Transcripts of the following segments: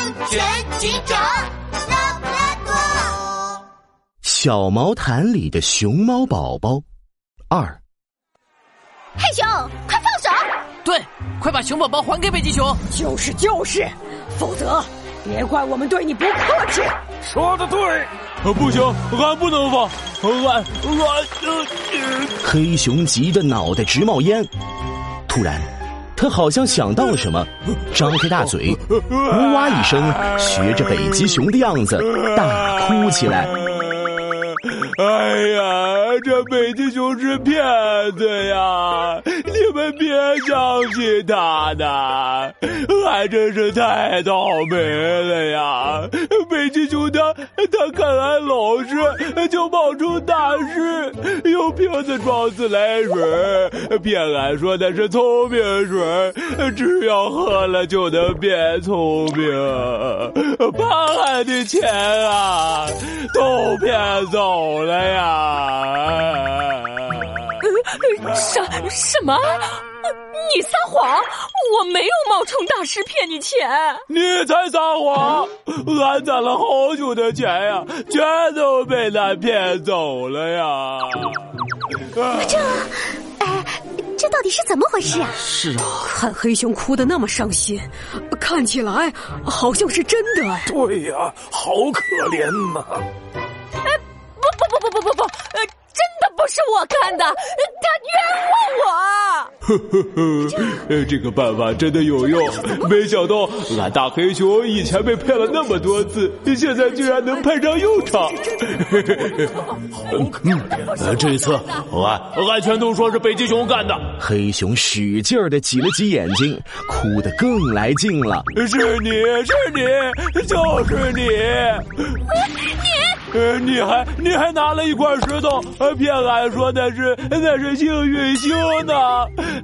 安全警长拉布拉多。小毛毯里的熊猫宝宝二。黑熊，快放手！对，快把熊宝宝还给北极熊。就是就是，否则别怪我们对你不客气。说的对，不行，俺不能放，俺俺呃。黑熊急得脑袋直冒烟。突然，他好像想到了什么，张开大嘴，呜哇一声，学着北极熊的样子大哭起来。哎呀，这北极熊是骗子呀！你们别相信他的，俺真是太倒霉了呀！北极熊他他看俺老实，就冒充大师，用瓶子装自来水，骗俺说那是聪明水，只要喝了就能变聪明，把俺的钱啊都骗走了。哎呀！什什么？你撒谎！我没有冒充大师骗你钱。你才撒谎！俺攒了好久的钱呀，全都被他骗走了呀！这，哎，这到底是怎么回事啊？是啊，看黑熊哭的那么伤心，看起来好像是真的。对呀，好可怜呐。是我干的，他冤枉我。呵呵呵，这个办法真的有用，没想到俺大黑熊以前被骗了那么多次，现在居然能派上用场。嗯，这次俺俺全都说是北极熊干的。黑熊使劲的挤了挤眼睛，哭得更来劲了。是你是你，就是你。你。呃，你还你还拿了一块石头，骗俺说那是那是幸运星呢，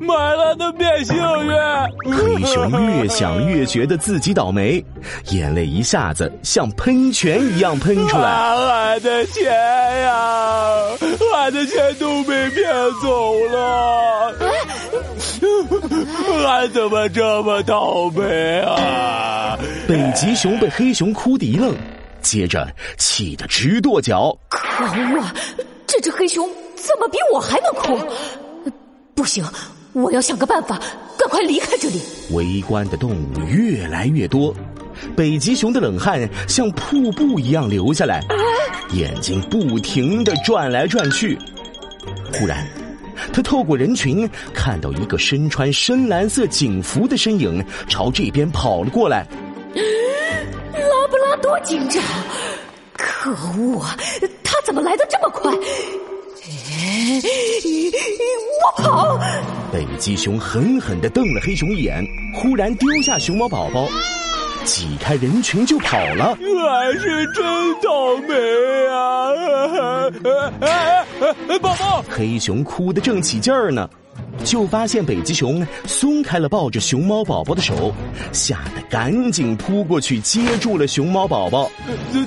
买了能变幸运。黑熊越想越觉得自己倒霉，眼泪一下子像喷泉一样喷出来。俺的钱呀，俺的钱都被骗走了，俺怎么这么倒霉啊？北极熊被黑熊哭的一愣。接着气得直跺脚，可恶！这只黑熊怎么比我还能哭？不行，我要想个办法，赶快离开这里。围观的动物越来越多，北极熊的冷汗像瀑布一样流下来，眼睛不停的转来转去。忽然，他透过人群看到一个身穿深蓝色警服的身影朝这边跑了过来。多紧张，可恶啊！他怎么来的这么快？我跑！北极熊狠狠的瞪了黑熊一眼，忽然丢下熊猫宝宝，挤开人群就跑了。俺是真倒霉啊！宝宝，黑熊哭得正起劲儿呢。就发现北极熊松开了抱着熊猫宝宝的手，吓得赶紧扑过去接住了熊猫宝宝。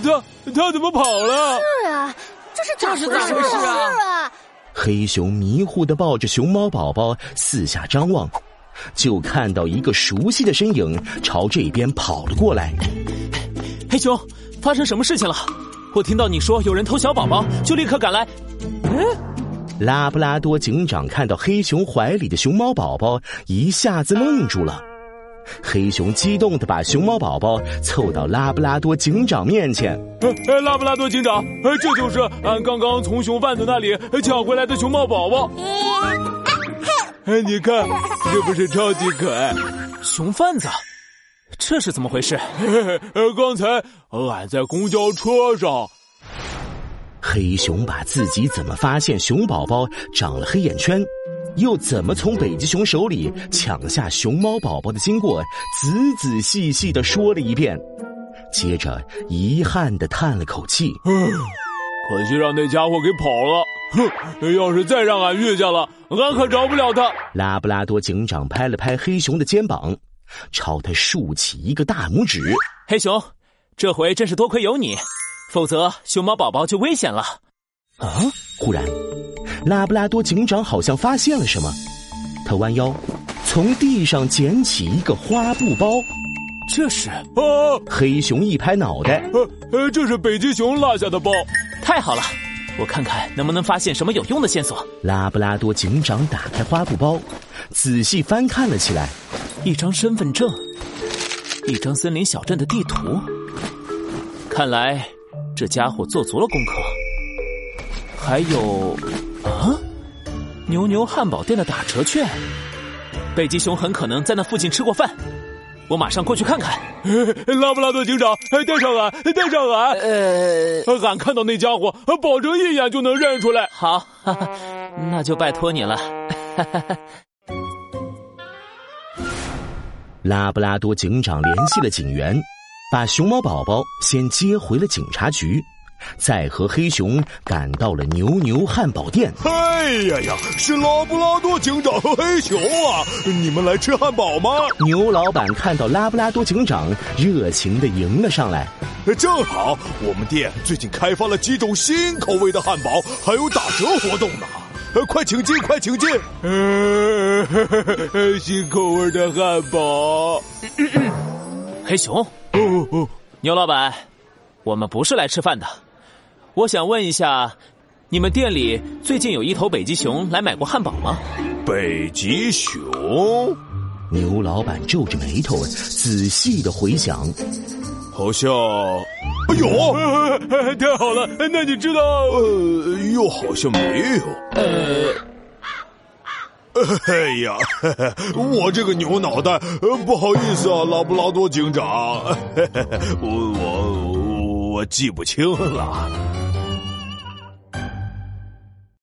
他他怎么跑了？是啊，这是咋回事啊？黑熊迷糊的抱着熊猫宝宝四下张望，就看到一个熟悉的身影朝这边跑了过来。黑熊，发生什么事情了？我听到你说有人偷小宝宝，就立刻赶来。嗯。拉布拉多警长看到黑熊怀里的熊猫宝宝，一下子愣住了。黑熊激动的把熊猫宝宝凑到拉布拉多警长面前。哎，拉布拉多警长，这就是俺刚刚从熊贩子那里抢回来的熊猫宝宝。哎，你看，是不是超级可爱？熊贩子，这是怎么回事？刚才俺在公交车上。黑熊把自己怎么发现熊宝宝长了黑眼圈，又怎么从北极熊手里抢下熊猫宝宝的经过，仔仔细细的说了一遍，接着遗憾的叹了口气：“可惜让那家伙给跑了。哼，要是再让俺遇见了，俺可饶不了他。”拉布拉多警长拍了拍黑熊的肩膀，朝他竖起一个大拇指：“黑熊，这回真是多亏有你。”否则，熊猫宝宝就危险了。啊！忽然，拉布拉多警长好像发现了什么，他弯腰，从地上捡起一个花布包，这是啊，黑熊一拍脑袋，呃呃，这是北极熊落下的包。太好了，我看看能不能发现什么有用的线索。拉布拉多警长打开花布包，仔细翻看了起来。一张身份证，一张森林小镇的地图。看来这家伙做足了功课。还有，啊，牛牛汉堡店的打折券。北极熊很可能在那附近吃过饭，我马上过去看看。拉布拉多警长，带上俺，带上俺。呃，俺看到那家伙，保证一眼就能认出来。好，哈哈那就拜托你了。哈哈哈。拉布拉多警长联系了警员，把熊猫宝宝先接回了警察局，再和黑熊赶到了牛牛汉堡店。哎呀呀，是拉布拉多警长和黑熊啊！你们来吃汉堡吗？牛老板看到拉布拉多警长，热情的迎了上来。正好，我们店最近开发了几种新口味的汉堡，还有打折活动呢。呃，快请进，快请进！呃，新口味的汉堡。黑熊，牛老板，我们不是来吃饭的。我想问一下，你们店里最近有一头北极熊来买过汉堡吗？北极熊？牛老板皱着眉头，仔细的回想。好像，哎呦，太好了！那你知道？呃，又好像没有。呃，哎呀，我这个牛脑袋，不好意思啊，拉布拉多警长，我我我记不清了。